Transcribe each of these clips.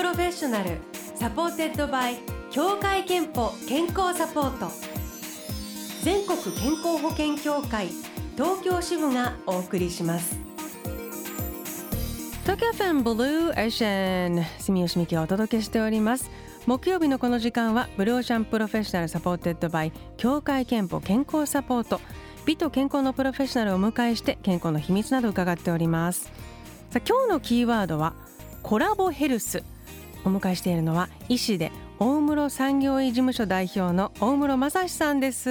Professional supported by 協会けんぽ健康サポート。全国健康保険協会東京支部がお送りします。東京 FM Blue Ocean 住吉美紀がお届けしております。木曜日のこの時間は Blue Ocean Professional supported by 協会けんぽ健康サポート。美と健康のプロフェッショナルをお迎えして健康の秘密など伺っております。さあ今日のキーワードはコラボヘルス。お迎えしているのは医師で大室産業医事務所代表の大室正史さんです。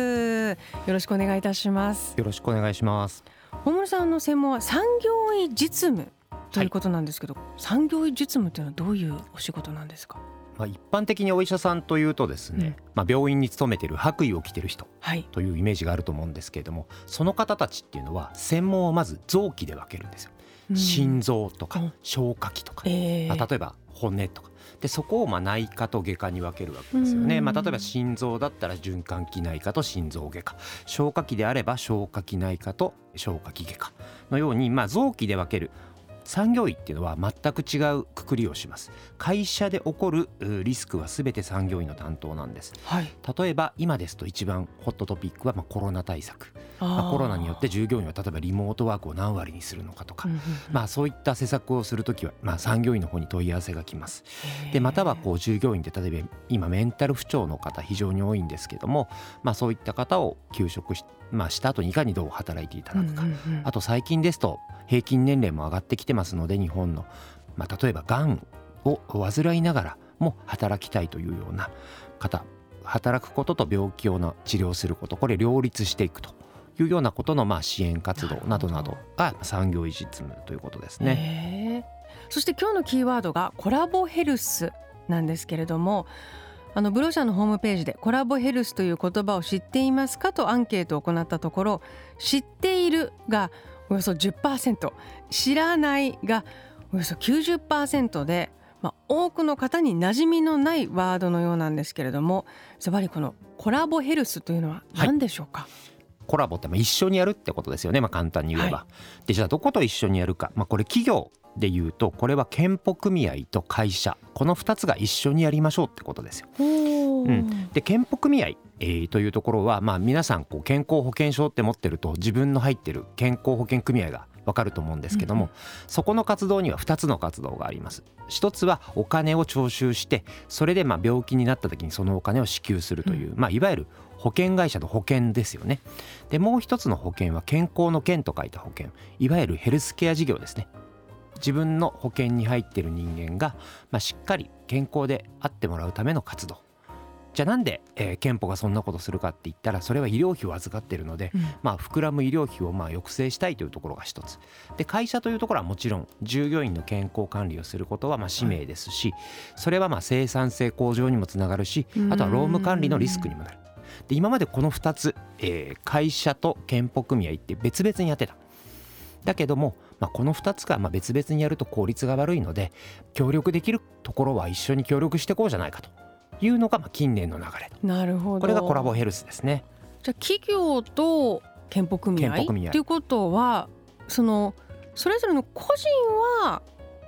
よろしくお願いいたします。よろしくお願いします。大室さんの専門は産業医実務ということなんですけど、はい、産業医実務というのはどういうお仕事なんですか？まあ、一般的にお医者さんというとですね、うん、まあ、病院に勤めている白衣を着てる人というイメージがあると思うんですけれども、はい、その方たちっていうのは専門をまず臓器で分けるんですよ。うん、心臓とか消化器とか、えー、まあ、例えば骨とかでそこをまあ内科と外科に分けるわけですよね、まあ、例えば心臓だったら循環器内科と心臓外科。消化器であれば消化器内科と消化器外科のようにまあ臓器で分ける産業医っていうのは全く違うくくりをします。会社で起こるリスクは全て産業医の担当なんです、はい、例えば今ですと一番ホットトピックはまあコロナ対策。まあ、コロナによって従業員は例えばリモートワークを何割にするのかとか、まあ、そういった施策をするときは、まあ、産業医の方に問い合わせが来ます。でまたはこう従業員で例えば今メンタル不調の方非常に多いんですけども、まあ、そういった方を休職し,、まあ、した後にいかにどう働いていただくか、あと最近ですと平均年齢も上がってきてますので日本の、まあ、例えばがんを患いながらも働きたいというような方働くことと病気をの治療することこれ両立していくというようなことのまあ支援活動などなどが産業医実務ということですね。そして今日のキーワードがコラボヘルスなんですけれどもあのブロシャのホームページでコラボヘルスという言葉を知っていますかとアンケートを行ったところ知っているがおよそ10%知らないがおよそ90%で、まあ、多くの方に馴染みのないワードのようなんですけれどもずばりこのコラボヘルスというのは何でしょうか、はい。コラボってまあ一緒にやるってことですよね、まあ、簡単に言えば。はい、でじゃあどこと一緒にやるか、まあ、これ企業で言うとこれは健保組合と会社。この2つが一緒にやりましょうってことですよ。うん、で健保組合、えー、というところは、まあ、皆さんこう健康保険証って持ってると自分の入ってる健康保険組合がわかると思うんですけども、うん、そこの活動には2つの活動があります。一つはお金を徴収してそれでまあ病気になった時にそのお金を支給するという、うん、まあ、いわゆる保険会社の保険ですよね。でもう一つの保険は健康の健と書いた保険。いわゆるヘルスケア事業ですね自分の保険に入ってる人間が、まあ、しっかり健康であってもらうための活動。じゃあなんで、えー、憲法がそんなことするかって言ったらそれは医療費を預かってるので、うん、まあ、膨らむ医療費をまあ抑制したいというところが一つ。で会社というところはもちろん従業員の健康管理をすることはまあ使命ですし、それはまあ生産性向上にもつながるしあとは労務管理のリスクにもなる。で今までこの2つ、えー、会社と健保組合って別々にやってた。だけども、まあ、この2つがまあ別々にやると効率が悪いので協力できるところは一緒に協力していこうじゃないかというのがまあ近年の流れなるほど。これがコラボヘルスですね。じゃあ企業と健保組合っていうことはそのそれぞれの個人は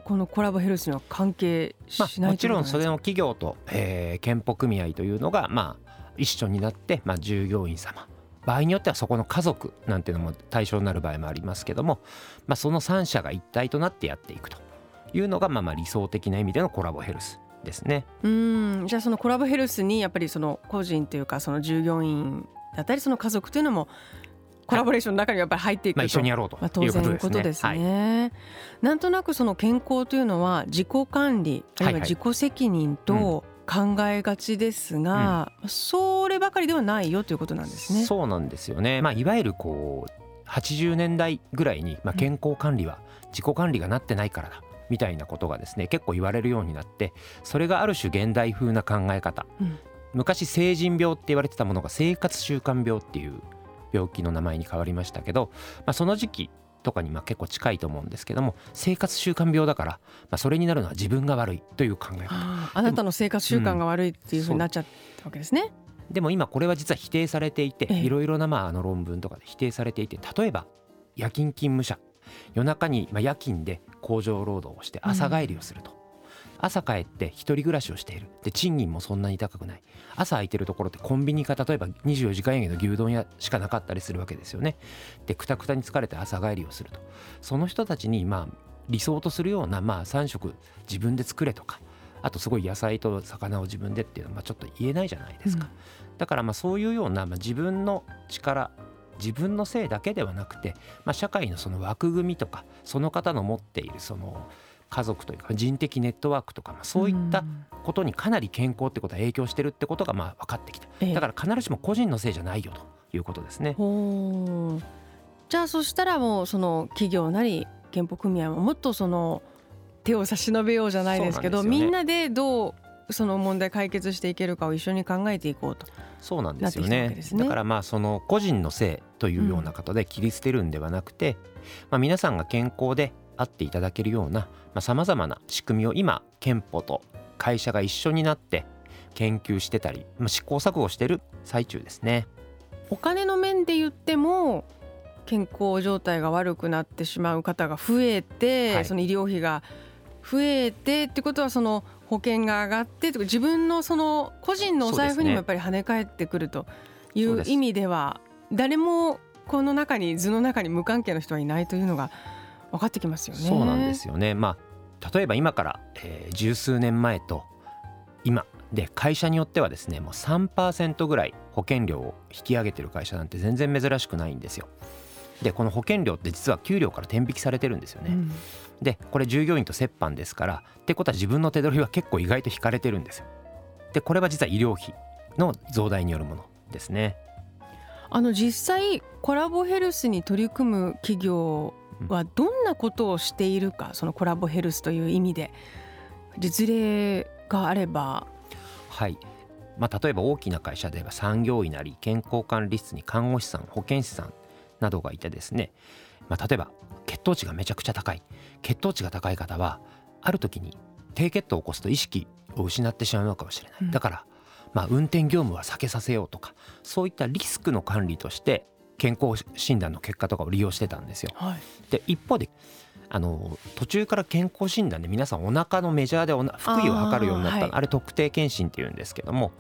このコラボヘルスには関係しない、まあ、もちろんそれの企業と、えー、健保組合というのがまあ一緒になって、まあ、従業員様場合によってはそこの家族なんていうのも対象になる場合もありますけども、まあ、その3者が一体となってやっていくというのがまあまあ理想的な意味でのコラボヘルスですね。うん。じゃあそのコラボヘルスにやっぱりその個人というかその従業員だったりその家族というのもコラボレーションの中にやっぱり入っていくと、まあ、一緒にやろうということですね、はい、なんとなくその健康というのは自己管理あるいは自己責任と考えがちですが、うん、そればかりではないよということなんですね。そうなんですよね、まあ、いわゆるこう80年代ぐらいに、まあ、健康管理は自己管理がなってないからだ、みたいなことがですね結構言われるようになってそれがある種現代風な考え方、うん、昔成人病って言われてたものが生活習慣病っていう病気の名前に変わりましたけど、まあ、その時期とかにまあ結構近いと思うんですけども生活習慣病だから、まあ、それになるのは自分が悪いという考え方。あなたの生活習慣が悪いっていうふうになっちゃったわけですね。でも今これは実は否定されていていろいろなまああの論文とかで否定されていて例えば夜勤勤務者。夜中にまあ夜勤で工場労働をして朝帰りをすると、朝帰って一人暮らしをしている。で賃金もそんなに高くない。朝空いてるところってコンビニか例えば24時間営業の牛丼屋しかなかったりするわけですよね。でくたくたに疲れて朝帰りをすると。その人たちにまあ理想とするようなまあ3食自分で作れとかあとすごい野菜と魚を自分でっていうのはまあちょっと言えないじゃないですか、うん、だからまあそういうようなまあ自分の力自分のせいだけではなくて、まあ、社会のその枠組みとかその方の持っているその家族というか人的ネットワークとか、まあ、そういったことにかなり健康ってことは影響してるってことがまあ分かってきた、だから必ずしも個人のせいじゃないよということですね。じゃあそしたらもうその企業なり健保組合ももっとその手を差し伸べようじゃないですけど、ね、みんなでどうその問題解決していけるかを一緒に考えていこうと。そうなんですよね、ね、だからまあその個人のせいというようなことで切り捨てるんではなくて、うん、まあ、皆さんが健康であっていただけるようなさまざ、まな仕組みを今憲法と会社が一緒になって研究してたり、まあ、試行錯誤してる最中ですね。お金の面で言っても健康状態が悪くなってしまう方が増えて、はい、その医療費が増えてってことはその保険が上がってとか自分のその個人のお財布にもやっぱり跳ね返ってくるという意味では誰もこの中に図の中に無関係の人はいないというのが分かってきますよね。そうなんですよね。まあ例えば今から、えー、十数年前と今で会社によってはですねもう3%ぐらい保険料を引き上げてる会社なんて全然珍しくないんですよ。でこの保険料って実は給料から天引きされてるんですよね。うん、でこれ従業員と折半ですからってことは自分の手取りは結構意外と引かれてるんですよ。でこれは実は医療費の増大によるものですね。あの実際コラボヘルスに取り組む企業はどんなことをしているかそのコラボヘルスという意味で。実例があれば。はい。まあ、例えば大きな会社では産業医なり健康管理室に看護師さん保健師さんなどがいてですね、まあ、例えば血糖値がめちゃくちゃ高い。血糖値が高い方はある時に低血糖を起こすと意識を失ってしまうのかもしれない、だからまあ運転業務は避けさせようとかそういったリスクの管理として健康診断の結果とかを利用してたんですよ。はい、で一方であの途中から健康診断で皆さんお腹のメジャーで腹囲を測るようになったあはい、あれ特定健診っていうんですけども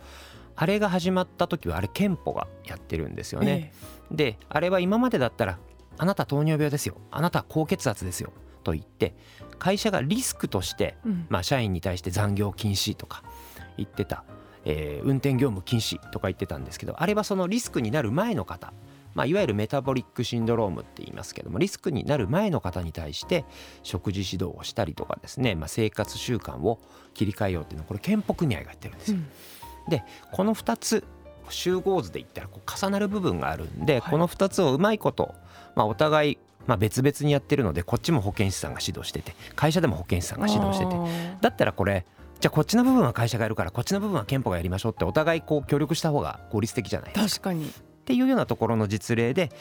あれが始まった時はあれ憲法がやってるんですよね。えー、であれは今までだったらあなた糖尿病ですよ。あなた高血圧ですよ。と言って会社がリスクとして、うん、まあ、社員に対して残業禁止とか言ってた、えー、運転業務禁止とか言ってたんですけどあれはそのリスクになる前の方まあ、いわゆるメタボリックシンドロームって言いますけどもリスクになる前の方に対して食事指導をしたりとかですね、まあ、生活習慣を切り替えようっていうのはこれ健保組合がやってるんですよ。うん、でこの2つ集合図で言ったらこう重なる部分があるんで、はい、この2つをうまいこと、まあ、お互いまあ、別々にやってるのでこっちも保健師さんが指導してて会社でも保健師さんが指導しててだったらこれじゃあこっちの部分は会社がやるからこっちの部分は憲法がやりましょうってお互いこう協力した方が効率的じゃないですか。確かにっていうようなところの実例で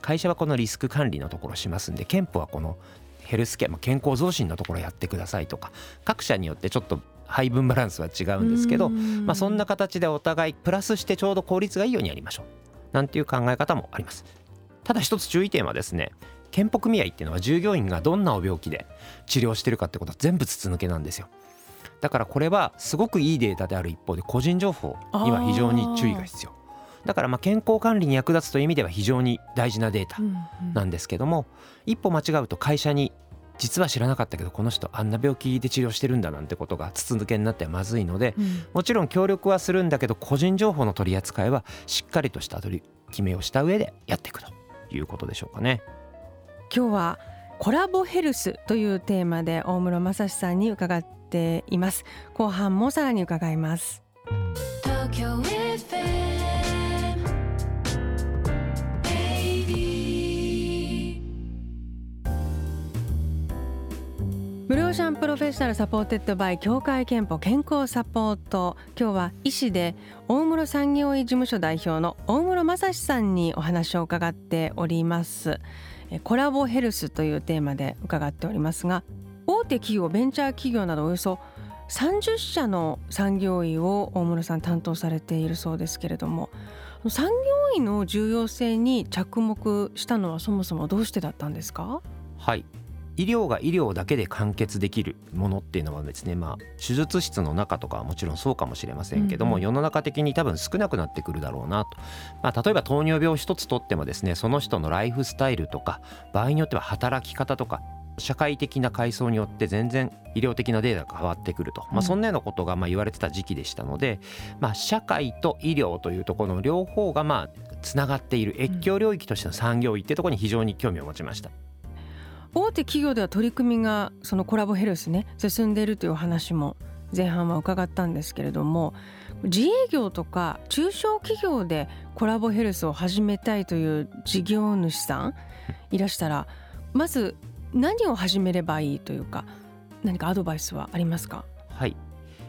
会社はこのリスク管理のところをしますんで憲法はこのヘルスケア、まあ、健康増進のところやってくださいとか各社によってちょっと配分バランスは違うんですけどまあ、そんな形でお互いプラスしてちょうど効率がいいようにやりましょう。なんていう考え方もあります。ただ一つ注意点はですね健保組合っていうのは従業員がどんなお病気で治療してるかってことは全部筒抜けなんですよ。だからこれはすごくいいデータである一方で個人情報には非常に注意が必要だからまあ健康管理に役立つという意味では非常に大事なデータなんですけども、一歩間違うと会社に実は知らなかったけどこの人あんな病気で治療してるんだなんてことが筒抜けになってはまずいので、もちろん協力はするんだけど個人情報の取り扱いはしっかりとした取り決めをした上でやっていくということでしょうかね。今日はコラボヘルスというテーマで大室正史さんに伺っています。後半もさらに伺いますOcean Professional supported by 協会けんぽ健康サポート。今日は医師で大室産業医事務所代表の大室正心さんにお話を伺っております。コラボヘルスというテーマで伺っておりますが大手企業ベンチャー企業などおよそ30社の産業医を大室さん担当されているそうですけれども産業医の重要性に着目したのはそもそもどうしてだったんですか？はい。医療が医療だけで完結できるものっていうのはですね、まあ、手術室の中とかはもちろんそうかもしれませんけども、うんうん、世の中的に多分少なくなってくるだろうなと、まあ、例えば糖尿病一つとってもですねその人のライフスタイルとか場合によっては働き方とか社会的な階層によって全然医療的なデータが変わってくると、まあ、そんなようなことがまあ言われてた時期でしたので、まあ、社会と医療というところの両方がまあつながっている。越境領域としての産業医っていうところに非常に興味を持ちました。大手企業では取り組みがそのコラボヘルスね進んでいるというお話も前半は伺ったんですけれども自営業とか中小企業でコラボヘルスを始めたいという事業主さんいらしたらまず何を始めればいいというか何かアドバイスはありますか？はい。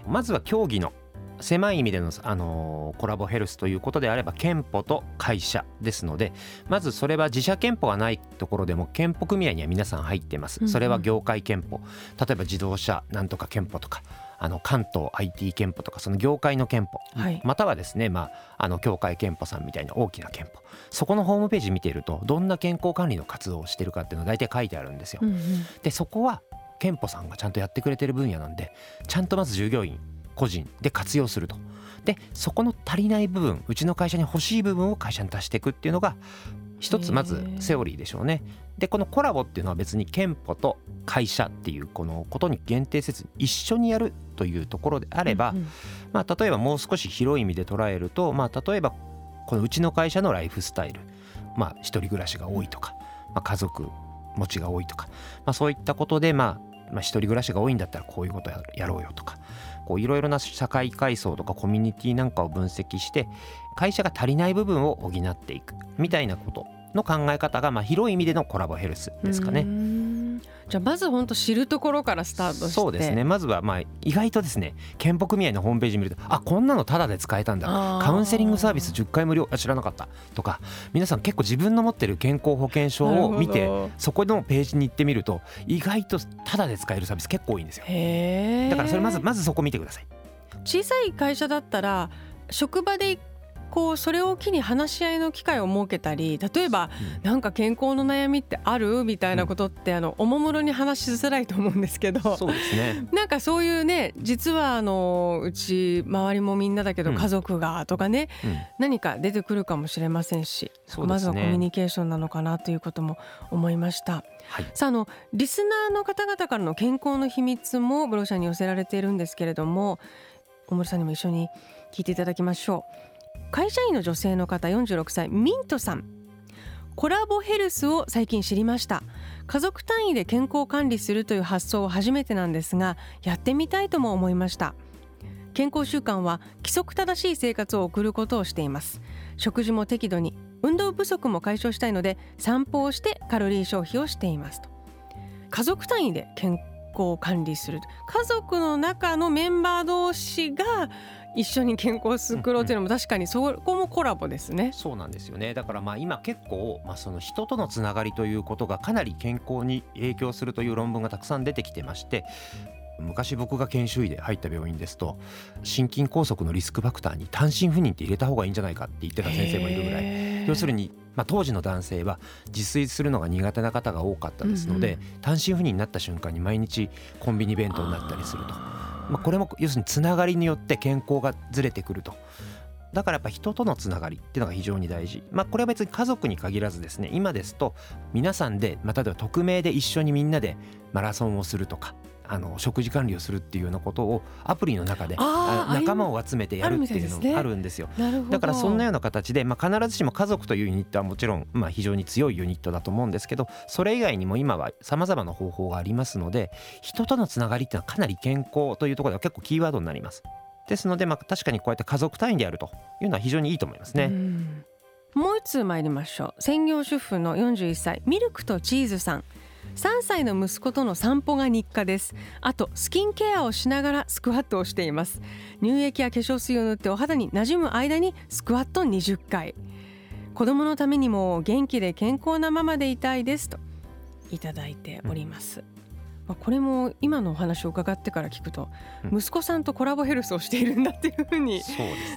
まずは競技の狭い意味での、あのー、コラボヘルスということであれば憲法と会社ですのでまずそれは自社憲法がないところでも憲法組合には皆さん入ってます、それは業界憲法。例えば自動車なんとか憲法とかあの関東 IT 憲法とかその業界の憲法、はい、またはですね、まあ、あの協会憲法さんみたいな大きな憲法。そこのホームページ見ているとどんな健康管理の活動をしてるかっていうのが大体書いてあるんですよ。うんうん、でそこは憲法さんがちゃんとやってくれてる分野なんでちゃんとまず従業員個人で活用すると。でそこの足りない部分うちの会社に欲しい部分を会社に足していくっていうのが一つまずセオリーでしょうね。でこのコラボっていうのは別に憲法と会社っていうこのことに限定せず一緒にやるというところであれば、うんうん、まあ、例えばもう少し広い意味で捉えると、まあ、例えばこのうちの会社のライフスタイル、まあ、一人暮らしが多いとか、まあ、家族持ちが多いとか、まあ、そういったことで、まあ、まあ一人暮らしが多いんだったらこういうことやろうよとかいろいろな社会階層とかコミュニティなんかを分析して会社が足りない部分を補っていくみたいなことの考え方がまあ広い意味でのコラボヘルスですかね。じゃあまず本当知るところからスタートして。そうですね。まずはまあ意外とですね健保組合のホームページ見るとあこんなのタダで使えたんだカウンセリングサービス10回無料あ知らなかったとか皆さん結構自分の持ってる健康保険証を見てそこのページに行ってみると意外とタダで使えるサービス結構多いんですよ。だからそれまずまずそこ見てください。小さい会社だったら職場でこうそれを機に話し合いの機会を設けたり例えば、うん、なんか健康の悩みってあるみたいなことって、うん、あのおもむろに話しづらいと思うんですけどそうですね。なんかそういうね実はあのうち周りもみんなだけど家族がとかね、うん、何か出てくるかもしれませんし、ね、まずはコミュニケーションなのかなということも思いました。はい、さああのリスナーの方々からの健康の秘密もブロシャに寄せられているんですけれども大森さんにも一緒に聞いていただきましょう。会社員の女性の方46歳ミントさん。コラボヘルスを最近知りました。家族単位で健康管理するという発想は初めてなんですがやってみたいとも思いました。健康習慣は規則正しい生活を送ることをしています。食事も適度に運動不足も解消したいので散歩をしてカロリー消費をしていますと。家族単位で健康管理する。家族の中のメンバー同士が一緒に健康を作ろうというのも確かにそこもコラボですね。そうなんですよねだからまあ今結構、まあ、その人とのつながりということがかなり健康に影響するという論文がたくさん出てきてまして昔僕が研修医で入った病院ですと心筋梗塞のリスクファクターに単身赴任って入れた方がいいんじゃないかって言ってた先生もいるぐらい要するに、まあ、当時の男性は自炊するのが苦手な方が多かったですので、うんうん、単身赴任になった瞬間に毎日コンビニ弁当になったりすると。まあ、これも要するにつながりによって健康がずれてくると。だからやっぱ人とのつながりっていうのが非常に大事。まあこれは別に家族に限らずですね今ですと皆さんで、まあ、例えば匿名で一緒にみんなでマラソンをするとかあの食事管理をするっていうようなことをアプリの中で仲間を集めてやるっていうのがあるんですよ。だからそんなような形で、まあ、必ずしも家族というユニットはもちろん、まあ、非常に強いユニットだと思うんですけどそれ以外にも今はさまざまな方法がありますので人とのつながりっていうのはかなり健康というところでは結構キーワードになります。ですので、まあ、確かにこうやって家族単位でやるというのは非常にいいと思いますね。もう一通参りましょう専業主婦の41歳ミルクとチーズさん3歳の息子との散歩が日課です。あとスキンケアをしながらスクワットをしています。乳液や化粧水を塗ってお肌に馴染む間にスクワット20回。子供のためにも元気で健康なままでいたいですといただいております、まあ、これも今のお話を伺ってから聞くと、息子さんとコラボヘルスをしているんだっていうふうに、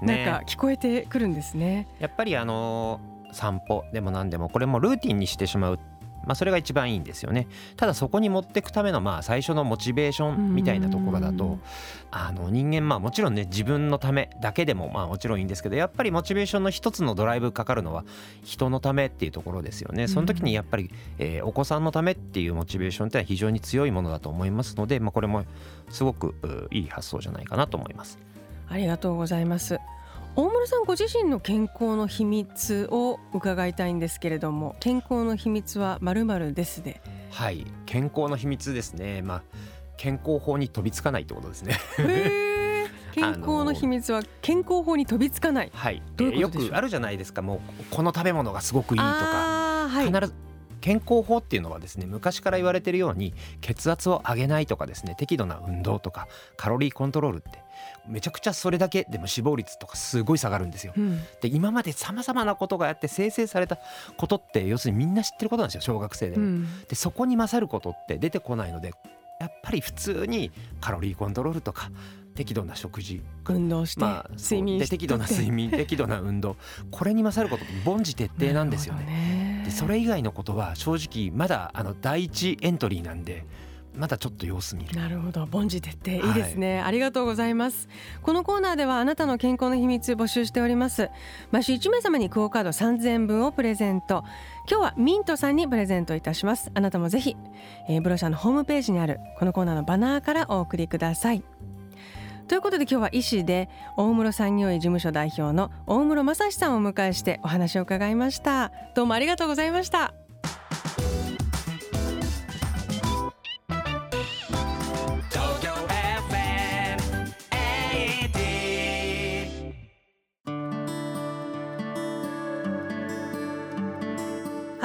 なんか聞こえてくるんですね。やっぱりあの散歩でも何でもこれもルーティンにしてしまうっまあ、それが一番いいんですよね。ただそこに持っていくためのまあ最初のモチベーションみたいなところだとあの人間まあもちろんね自分のためだけでもまあもちろんいいんですけどやっぱりモチベーションの一つのドライブかかるのは人のためっていうところですよね。その時にやっぱり、えー、お子さんのためっていうモチベーションってのは非常に強いものだと思いますので、まあ、これもすごくいい発想じゃないかなと思います。ありがとうございます大村さんご自身の健康の秘密を伺いたいんですけれども健康の秘密はまるまるですではい。健康の秘密ですね。まあ健康法に飛びつかないってことですね。健康の秘密は健康法に飛びつかない、はい、ううよくあるじゃないですか。もうこの食べ物がすごくいいとか、はい、必ず健康法っていうのはですね昔から言われてるように血圧を上げないとかですね適度な運動とかカロリーコントロールってめちゃくちゃそれだけでも死亡率とかすごい下がるんですよ。うん、で今までさまざまなことがやって生成されたことって要するにみんな知ってることなんですよ小学生でも。うん、でそこに勝ることって出てこないのでやっぱり普通にカロリーコントロールとか適度な食事運動して、まあ、睡眠適度な睡眠 適度な運動これに勝ることって凡事徹底なんですよね。ねでそれ以外のことは正直まだあの第一エントリーなんで。まだちょっと様子見る。なるほど。凡事徹底。いいですね、はい、ありがとうございます。このコーナーではあなたの健康の秘密募集しております。毎週1名様にクオカード3000円分をプレゼント。今日はミントさんにプレゼントいたします。あなたもぜひ、えー、ブロシャーのホームページにあるこのコーナーのバナーからお送りください。ということで今日は医師で大室産業医事務所代表の大室正史さんをお迎えしてお話を伺いました。どうもありがとうございました